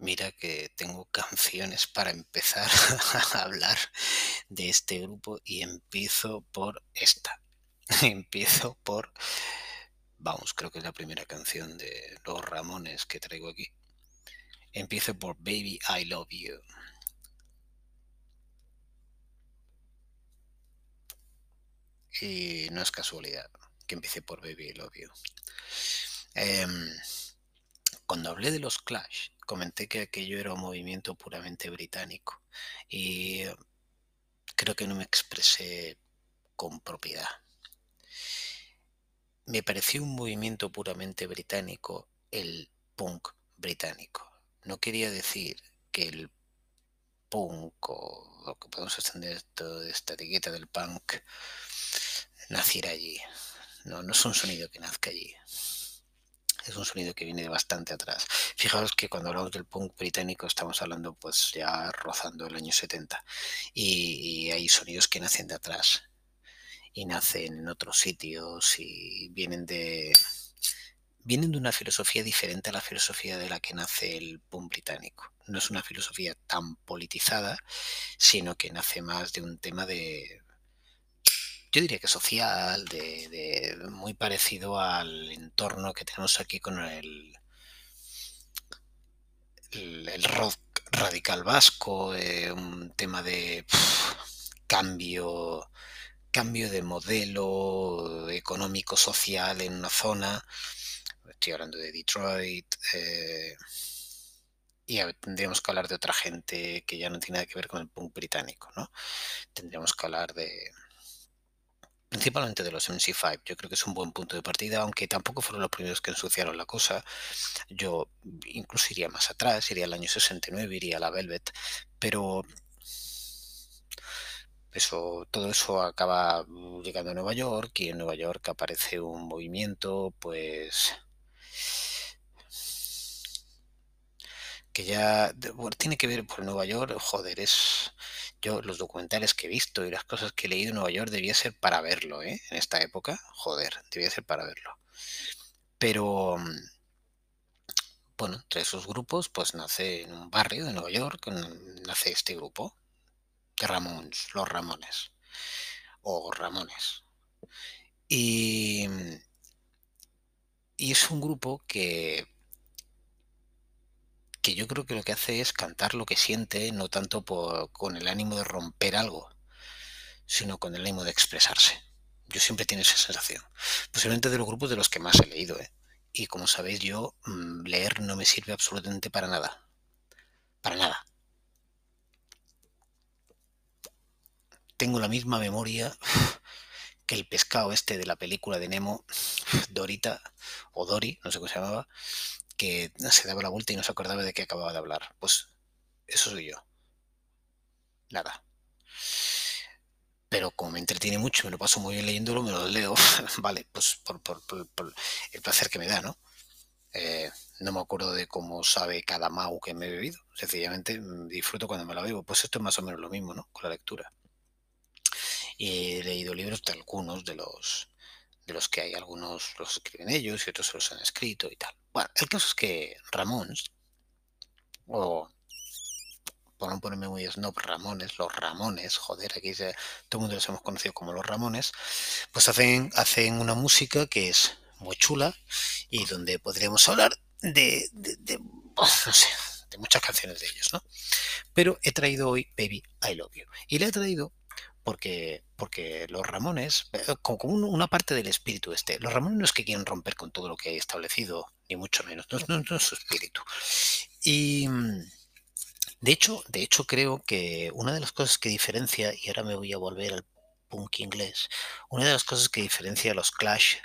Mira que tengo canciones para empezar a hablar de este grupo y empiezo por esta. Empiezo por, vamos, creo que es la primera canción de los Ramones que traigo aquí. Empiezo por Baby I Love You. Y no es casualidad que empiece por Baby I Love You. Em, cuando hablé de los Clash, comenté que aquello era un movimiento puramente británico y creo que no me expresé con propiedad. Me pareció un movimiento puramente británico el punk británico. No quería decir que el punk o lo que podemos extender toda esta etiqueta del punk naciera allí. No, no es un sonido que nazca allí es un sonido que viene de bastante atrás. Fijaos que cuando hablamos del punk británico estamos hablando pues ya rozando el año 70 y, hay sonidos que nacen de atrás y nacen en otros sitios y vienen de vienen de una filosofía diferente a la filosofía de la que nace el punk británico. No es una filosofía tan politizada, sino que nace más de un tema de yo diría que social, de, muy parecido al entorno que tenemos aquí con el, el, rock radical vasco, eh, un tema de cambio, cambio de modelo económico social en una zona. Estoy hablando de Detroit. Eh, y tendríamos que hablar de otra gente que ya no tiene nada que ver con el punk británico, ¿no? Tendríamos que hablar de, principalmente de los MC5. Yo creo que es un buen punto de partida, aunque tampoco fueron los primeros que ensuciaron la cosa. Yo incluso iría más atrás, iría al año 69, iría a la Velvet, pero eso, todo eso acaba llegando a Nueva York y en Nueva York aparece un movimiento, pues que ya tiene que ver por Nueva York, joder, es yo los documentales que he visto y las cosas que he leído en Nueva York debía ser para verlo, ¿eh? En esta época, joder, debía ser para verlo. Pero, mm, bueno, entre esos grupos, pues nace en un barrio de Nueva York, nace este grupo, de Ramones, los Ramones, o Ramones. Y, y es un grupo que que yo creo que lo que hace es cantar lo que siente, no tanto con el ánimo de romper algo, sino con el ánimo de expresarse. Yo siempre tengo esa sensación. Posiblemente de los grupos de los que más he leído. ¿eh? Y como sabéis, yo mm, leer no me sirve absolutamente para nada. Para nada. Tengo la misma memoria que el pescado este de la película de Nemo, Dorita, o Dory, no sé cómo se llamaba, que se daba la vuelta y no se acordaba de qué acababa de hablar. Pues eso soy yo. Nada. Pero como me entretiene mucho, me lo paso muy bien leyéndolo, me lo leo. vale, pues por, el placer que me da, ¿no? Eh, no me acuerdo de cómo sabe cada mau que me he bebido. Sencillamente mm, disfruto cuando me lo bebo. Pues esto es más o menos lo mismo, ¿no? Con la lectura. He leído libros de algunos de los de los que hay algunos los escriben ellos y otros los han escrito y tal. Bueno, el caso es que Ramones, o por no ponerme muy snob, Ramones, los Ramones, joder, aquí todo el mundo los hemos conocido como los Ramones, pues hacen, hacen una música que es muy chula y donde podríamos hablar de, de, no sé, de muchas canciones de ellos, ¿no? Pero he traído hoy Baby I Love You. Y le he traído porque, porque los Ramones, eh, como una parte del espíritu este, los Ramones no es que quieren romper con todo lo que hay establecido, ni mucho menos, no, es su espíritu. Y mm, de hecho, de hecho creo que una de las cosas que diferencia, y ahora me voy a volver al punk inglés, una de las cosas que diferencia a los Clash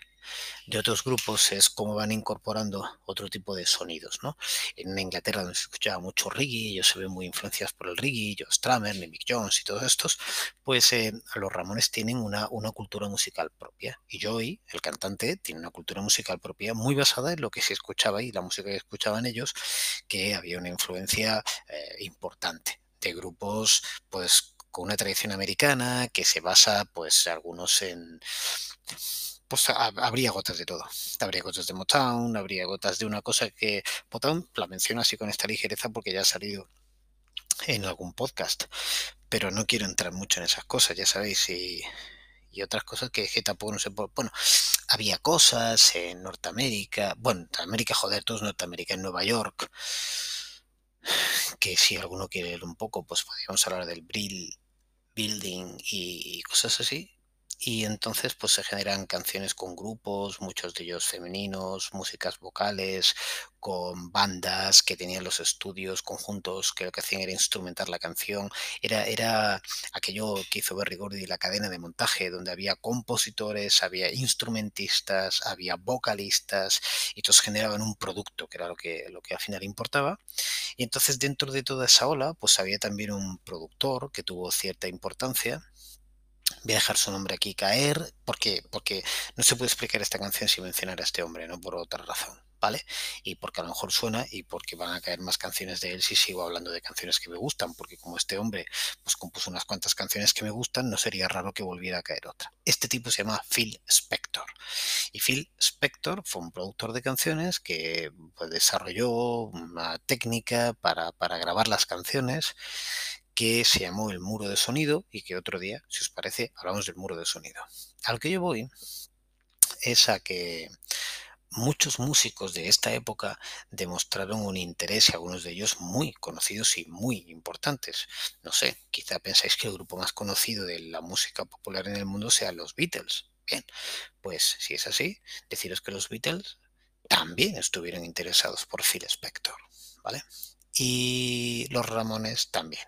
de otros grupos es cómo van incorporando otro tipo de sonidos, ¿no? En Inglaterra donde se escuchaba mucho reggae, ellos se ven muy influenciados por el reggae, Joe Strummer, Mick Jones y todos estos, pues eh, los Ramones tienen una, una cultura musical propia. Y Joey, el cantante, tiene una cultura musical propia muy basada en lo que se escuchaba y la música que escuchaban ellos, que había una influencia eh, importante de grupos, pues con una tradición americana que se basa, pues algunos en pues habría gotas de todo. Habría gotas de Motown, habría gotas de una cosa que Motown la menciono así con esta ligereza porque ya ha salido en algún podcast, pero no quiero entrar mucho en esas cosas, ya sabéis, y, otras cosas que, que, tampoco no sé, bueno, había cosas en Norteamérica, bueno, Norteamérica, joder, todos Norteamérica, en Nueva York, que si alguno quiere leer un poco, pues podríamos hablar del Brill Building y cosas así, y entonces pues se generan canciones con grupos, muchos de ellos femeninos, músicas vocales, con bandas que tenían los estudios conjuntos que lo que hacían era instrumentar la canción. Era, era aquello que hizo Berry Gordy, la cadena de montaje, donde había compositores, había instrumentistas, había vocalistas, y todos generaban un producto, que era lo que, lo que al final importaba. Y entonces dentro de toda esa ola, pues había también un productor que tuvo cierta importancia voy a dejar su nombre aquí caer porque, porque no se puede explicar esta canción sin mencionar a este hombre, no por otra razón, ¿vale? Y porque a lo mejor suena y porque van a caer más canciones de él si sigo hablando de canciones que me gustan, porque como este hombre pues compuso unas cuantas canciones que me gustan, no sería raro que volviera a caer otra. Este tipo se llama Phil Spector. Y Phil Spector fue un productor de canciones que pues, desarrolló una técnica para, para grabar las canciones que se llamó el muro de sonido y que otro día, si os parece, hablamos del muro de sonido. Al que yo voy es a que muchos músicos de esta época demostraron un interés y algunos de ellos muy conocidos y muy importantes. No sé, quizá pensáis que el grupo más conocido de la música popular en el mundo sea los Beatles. Bien, pues si es así, deciros que los Beatles también estuvieron interesados por Phil Spector, ¿vale? Y los Ramones también.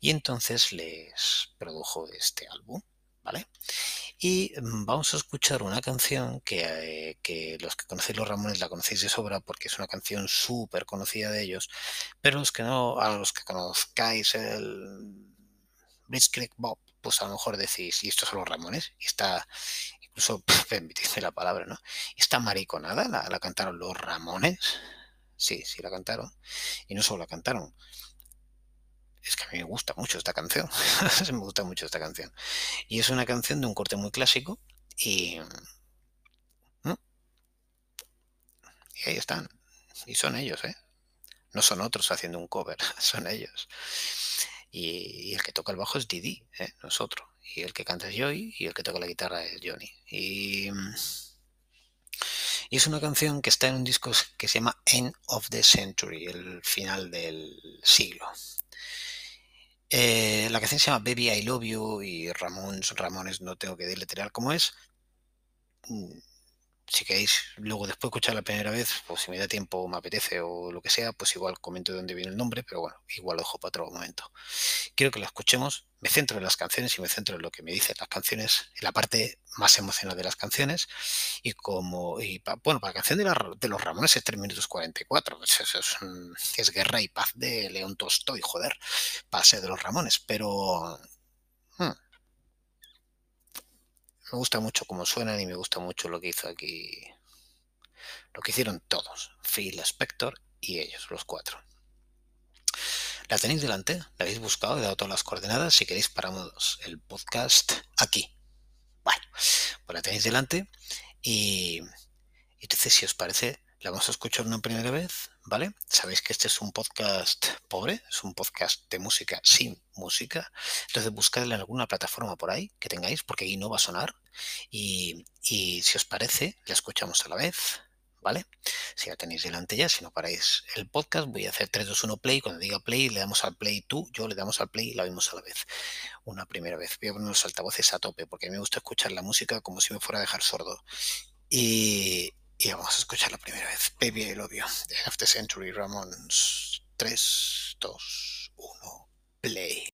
Y entonces les produjo este álbum, ¿vale? Y mm, vamos a escuchar una canción que, que, los que conocéis los Ramones la conocéis de sobra porque es una canción súper conocida de ellos, pero los que no, a los que conozcáis el Blitzkrieg Bob, pues a lo mejor decís, y estos son los Ramones, y está, incluso, permitidme la palabra, ¿no? Está mariconada, la, la cantaron los Ramones, sí, sí la cantaron, y no solo la cantaron, es que a mí me gusta mucho esta canción. me gusta mucho esta canción. Y es una canción de un corte muy clásico y... Y ahí están. Y son ellos, ¿eh? No son otros haciendo un cover, son ellos. Y, el que toca el bajo es Didi, ¿eh? nosotros. Y el que canta es Joy y el que toca la guitarra es Johnny. Y, y es una canción que está en un disco que se llama End of the Century, el final del siglo. Eh, la canción se llama Baby I Love You y Ramones, Ramones no tengo que deletrear cómo es. Si queréis luego después escuchar la primera vez, pues si me da tiempo o me apetece o lo que sea, pues igual comento de dónde viene el nombre, pero bueno, igual lo dejo para otro momento. Quiero que la escuchemos, me centro en las canciones y me centro en lo que me dicen las canciones, en la parte más emocional de las canciones, y como, y bueno, para la canción de, los Ramones es 3 minutos 44, pues es, es, Guerra y Paz de León Tolstoy, joder, para ser de los Ramones, pero... Hmm, me gusta mucho cómo suenan y me gusta mucho lo que hizo aquí, lo que hicieron todos, Phil Spector y ellos, los cuatro. La tenéis delante, la habéis buscado, he dado todas las coordenadas. Si queréis, paramos el podcast aquí. Bueno, pues la tenéis delante y, y entonces, si os parece, la vamos a escuchar una primera vez, ¿vale? Sabéis que este es un podcast pobre, es un podcast de música sin música. Entonces buscadle en alguna plataforma por ahí que tengáis, porque ahí no va a sonar. Y, si os parece, la escuchamos a la vez, ¿vale? Si la tenéis delante ya, si no paráis el podcast, voy a hacer 3, 2, 1 play. Cuando diga play, le damos al play tú, yo le damos al play y la vemos a la vez. Una primera vez. Voy a poner los altavoces a tope, porque a mí me gusta escuchar la música como si me fuera a dejar sordo. Y, y vamos a escuchar la primera vez. Baby I Love You, de Half the Century Ramones. 3, 2, 1, play.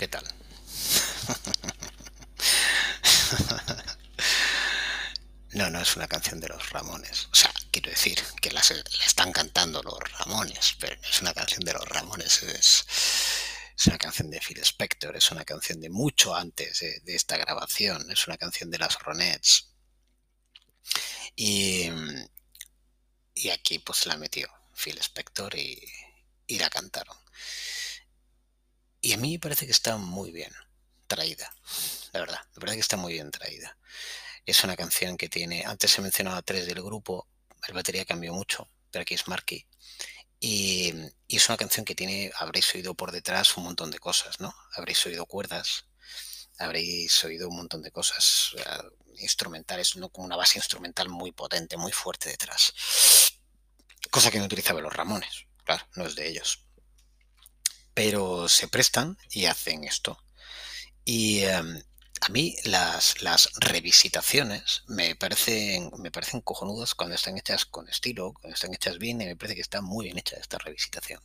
¿Qué tal? No, no es una canción de los Ramones. O sea, quiero decir que la, están cantando los Ramones, pero no es una canción de los Ramones. Es, una canción de Phil Spector, es una canción de mucho antes de, esta grabación, es una canción de las Ronettes. Y, y aquí pues la metió Phil Spector y, y la cantaron. Y a mí me parece que está muy bien traída, la verdad, me parece que está muy bien traída. Es una canción que tiene, antes se mencionaba tres del grupo, el batería cambió mucho, pero aquí es Marky. Y, es una canción que tiene, habréis oído por detrás un montón de cosas, ¿no? Habréis oído cuerdas, habréis oído un montón de cosas instrumentales, ¿no? Como una base instrumental muy potente, muy fuerte detrás. Cosa que no utilizaban los Ramones, claro, no es de ellos. Pero se prestan y hacen esto. Y, em, a mí las, las revisitaciones me parecen, me parecen cojonudas cuando están hechas con estilo, cuando están hechas bien, y me parece que está muy bien hecha esta revisitación.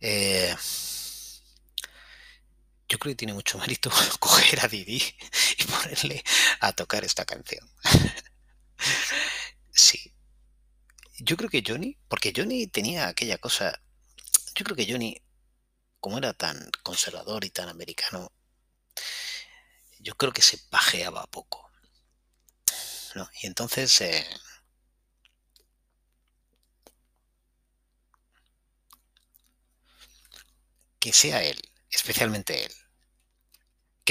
Eh, yo creo que tiene mucho mérito coger a Didi y ponerle a tocar esta canción. sí, yo creo que Johnny, porque Johnny tenía aquella cosa, yo creo que Johnny, como era tan conservador y tan americano, yo creo que se pajeaba poco. ¿no? Y entonces... Eh, que sea él, especialmente él,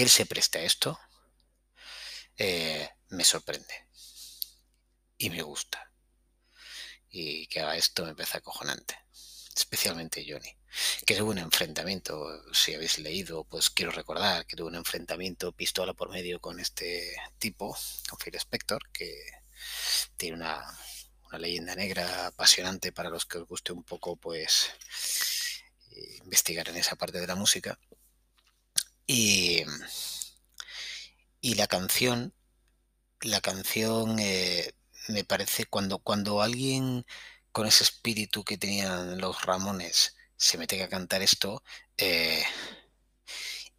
él se preste a esto, eh, me sorprende. Y me gusta y que haga esto me parece acojonante. Especialmente Johnny. Que tuvo un enfrentamiento, si habéis leído, pues quiero recordar que tuvo un enfrentamiento pistola por medio con este tipo, con Phil Spector, que tiene una, una leyenda negra apasionante para los que os guste un poco, pues investigar en esa parte de la música. Y, y la canción, la canción eh, me parece cuando, cuando alguien con ese espíritu que tenían los Ramones se mete a cantar esto eh,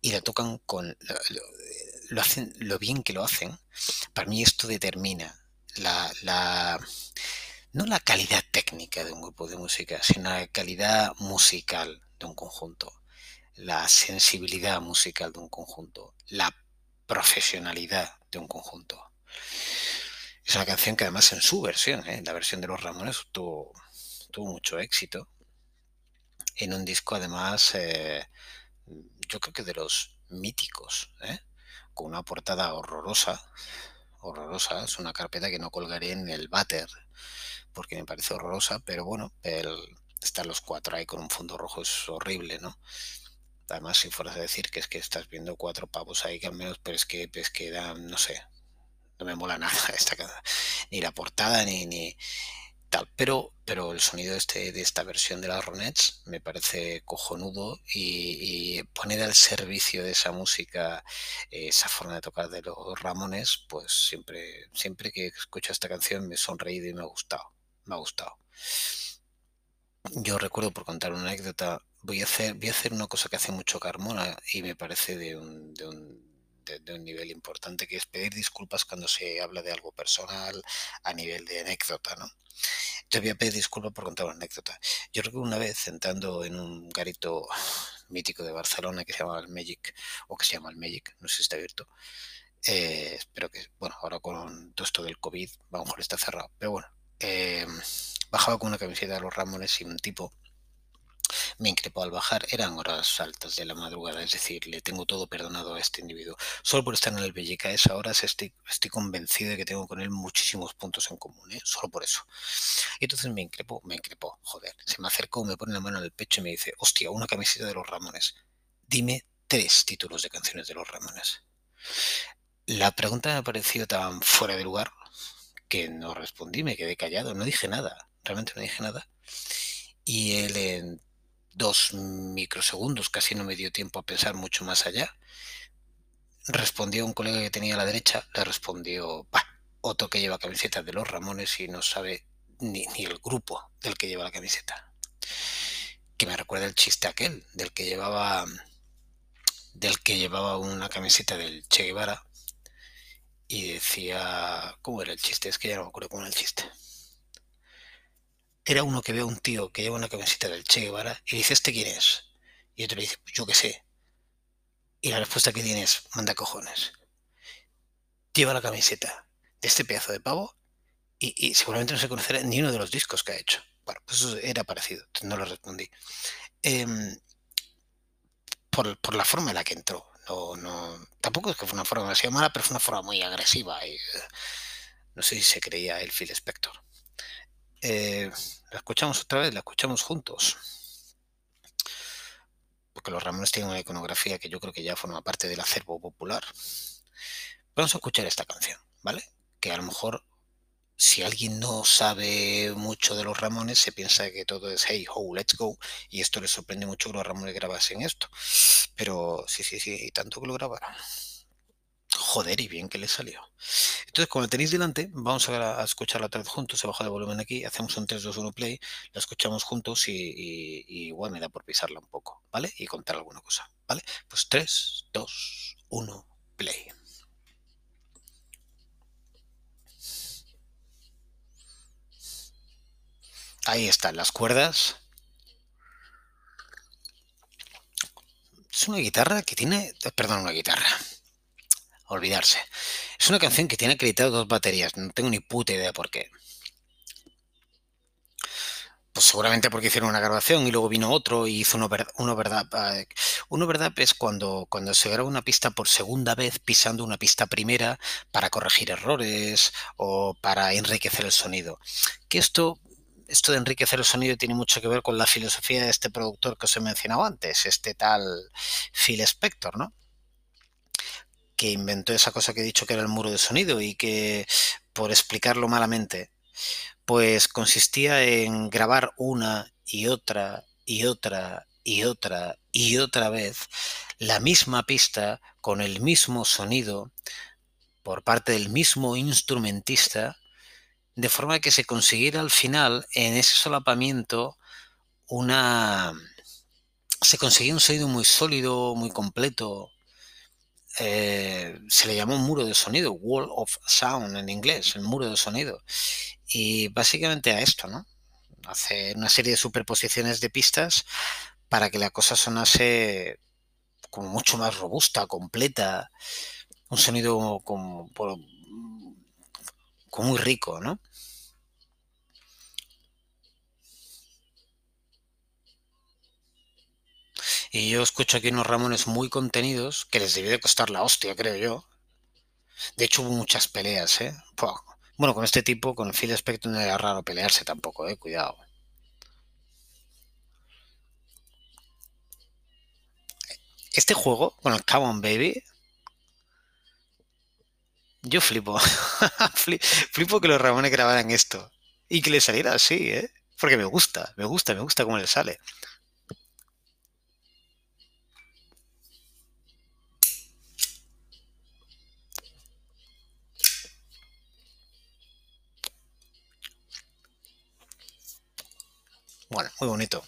y lo tocan con lo, hacen lo bien que lo hacen para mí esto determina la, la no la calidad técnica de un grupo de música sino la calidad musical de un conjunto la sensibilidad musical de un conjunto la profesionalidad de un conjunto es una canción que además en su versión, ¿eh? la versión de los Ramones, tuvo, tuvo mucho éxito. En un disco además, eh, yo creo que de los míticos, ¿eh? con una portada horrorosa, horrorosa, es una carpeta que no colgaré en el váter, porque me parece horrorosa, pero bueno, el, estar los cuatro ahí con un fondo rojo es horrible, ¿no? Además, si fueras a decir que es que estás viendo cuatro pavos ahí, que al menos, pero es que, es que dan, no sé, no me mola nada esta, ni la portada ni, ni tal. Pero, pero el sonido este, de esta versión de las Ronettes me parece cojonudo y, poner al servicio de esa música eh, esa forma de tocar de los Ramones, pues siempre, siempre que escucho esta canción me he sonreído y me ha gustado. Me ha gustado. Yo recuerdo por contar una anécdota, voy a hacer, voy a hacer una cosa que hace mucho Carmona y me parece de un de, un nivel importante, que es pedir disculpas cuando se habla de algo personal a nivel de anécdota, ¿no? Yo voy a pedir disculpas por contar una anécdota. Yo recuerdo una vez sentando en un garito mítico de Barcelona que se llama el Magic, o que se llama el Magic, no sé si está abierto. Eh, espero que, bueno, ahora con todo esto del COVID, a lo mejor está cerrado, pero bueno, eh, bajaba con una camiseta de los Ramones y un tipo me increpó al bajar. Eran horas altas de la madrugada, es decir, le tengo todo perdonado a este individuo. Solo por estar en el Bellica a esa hora estoy, convencido de que tengo con él muchísimos puntos en común, ¿eh? solo por eso. Y entonces me increpó, me increpó, joder. Se me acercó, me pone la mano en el pecho y me dice, hostia, una camiseta de los Ramones. Dime tres títulos de canciones de los Ramones. La pregunta me pareció tan fuera de lugar que no respondí, me quedé callado, no dije nada, realmente no dije nada. Y él en dos microsegundos, casi no me dio tiempo a pensar mucho más allá. Respondió un colega que tenía a la derecha, le respondió, bah, otro que lleva camiseta de los Ramones y no sabe ni, ni el grupo del que lleva la camiseta. Que me recuerda el chiste aquel, del que llevaba del que llevaba una camiseta del Che Guevara y decía, ¿cómo era el chiste? Es que ya no me acuerdo cómo era el chiste. Era uno que ve a un tío que lleva una camiseta del Che Guevara y dice, ¿este quién es? Y otro le dice, yo qué sé. Y la respuesta que tiene es, manda cojones. Lleva la camiseta de este pedazo de pavo y, seguramente no se conocerá ni uno de los discos que ha hecho. Bueno, pues eso era parecido, no lo respondí. Em, por, la forma en la que entró. No, no, tampoco es que fue una forma demasiado mala, pero fue una forma muy agresiva. Y, eh, no sé si se creía el Phil Spector. Eh, la escuchamos otra vez, la escuchamos juntos. Porque los Ramones tienen una iconografía que yo creo que ya forma parte del acervo popular. Vamos a escuchar esta canción, ¿vale? Que a lo mejor si alguien no sabe mucho de los Ramones, se piensa que todo es hey ho, let's go. Y esto le sorprende mucho que los Ramones grabasen esto. Pero sí, sí, sí, y tanto que lo grabaron. Joder, y bien que le salió. Entonces, como lo tenéis delante, vamos a, escucharla otra vez juntos. Se baja de volumen aquí, hacemos un 3, 2, 1 play, la escuchamos juntos y, igual me da por pisarla un poco, ¿vale? Y contar alguna cosa, ¿vale? Pues 3, 2, 1, play. Ahí están las cuerdas. Es una guitarra que tiene... Perdón, una guitarra. Olvidarse. Es una canción que tiene acreditado dos baterías. No tengo ni puta idea por qué. Pues seguramente porque hicieron una grabación y luego vino otro y hizo uno, uno verdad. Uno verdad es cuando, cuando se graba una pista por segunda vez pisando una pista primera para corregir errores o para enriquecer el sonido. Que esto esto de enriquecer el sonido tiene mucho que ver con la filosofía de este productor que os he mencionado antes, este tal Phil Spector, ¿no? Que inventó esa cosa que he dicho que era el muro de sonido y que, por explicarlo malamente, pues consistía en grabar una y otra y otra y otra y otra vez la misma pista con el mismo sonido por parte del mismo instrumentista de forma que se consiguiera al final, en ese solapamiento, una... Se conseguía un sonido muy sólido, muy completo. Eh, se le llamó un muro de sonido, wall of sound en inglés, el muro de sonido. Y básicamente a esto, ¿no? Hacer una serie de superposiciones de pistas para que la cosa sonase como mucho más robusta, completa, un sonido como, como muy rico, ¿no? Y yo escucho aquí unos Ramones muy contenidos que les debió de costar la hostia, creo yo. De hecho, hubo muchas peleas, ¿eh? Bueno, con este tipo, con Phil Spector no era raro pelearse tampoco, ¿eh? Cuidado. Este juego, con el Come On Baby, yo flipo. flipo que los Ramones grabaran esto. Y que le saliera así, ¿eh? Porque me gusta, me gusta, me gusta cómo le sale. Bueno, muy bonito.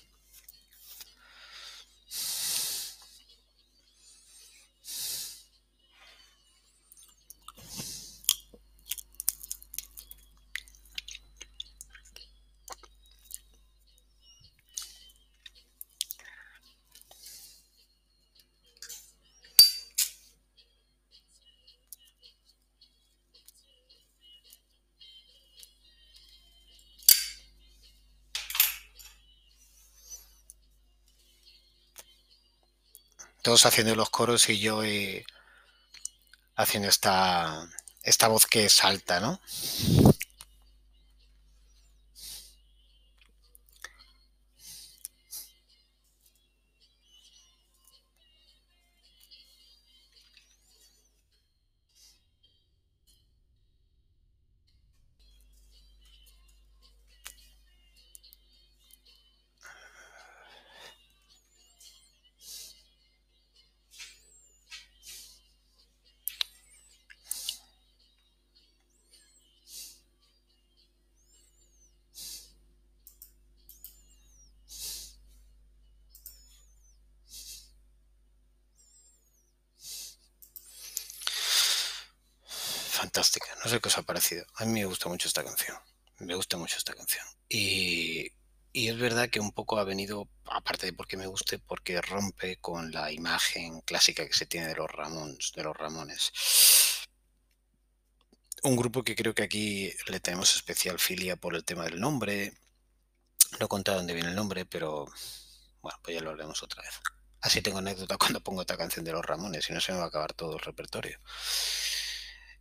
Todos haciendo los coros y yo eh, haciendo esta, esta voz que salta, ¿no? Fantástica. No sé qué os ha parecido. A mí me gusta mucho esta canción. Me gusta mucho esta canción. Y, y es verdad que un poco ha venido, aparte de porque me guste, porque rompe con la imagen clásica que se tiene de los Ramones, de los Ramones. Un grupo que creo que aquí le tenemos especial filia por el tema del nombre. No he contado dónde viene el nombre, pero bueno, pues ya lo haremos otra vez. Así tengo anécdota cuando pongo esta canción de los Ramones, y no se me va a acabar todo el repertorio.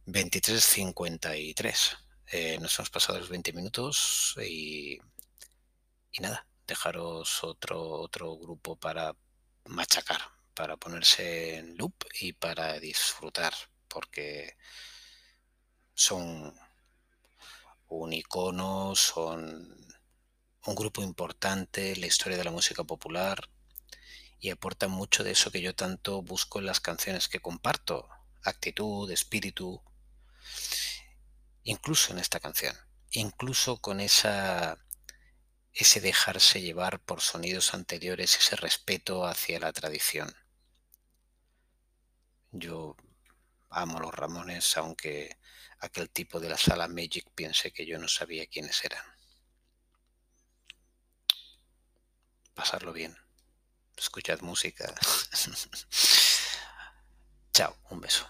23.53. Eh, nos hemos pasado los 20 minutos y y nada, dejaros otro, otro grupo para machacar, para ponerse en loop y para disfrutar, porque son un icono, son un grupo importante en la historia de la música popular y aportan mucho de eso que yo tanto busco en las canciones que comparto, actitud, espíritu, incluso en esta canción, incluso con esa ese dejarse llevar por sonidos anteriores, ese respeto hacia la tradición. Yo amo los Ramones, aunque aquel tipo de la sala Magic piense que yo no sabía quiénes eran. Pasarlo bien. Escuchad música. Chao, un beso.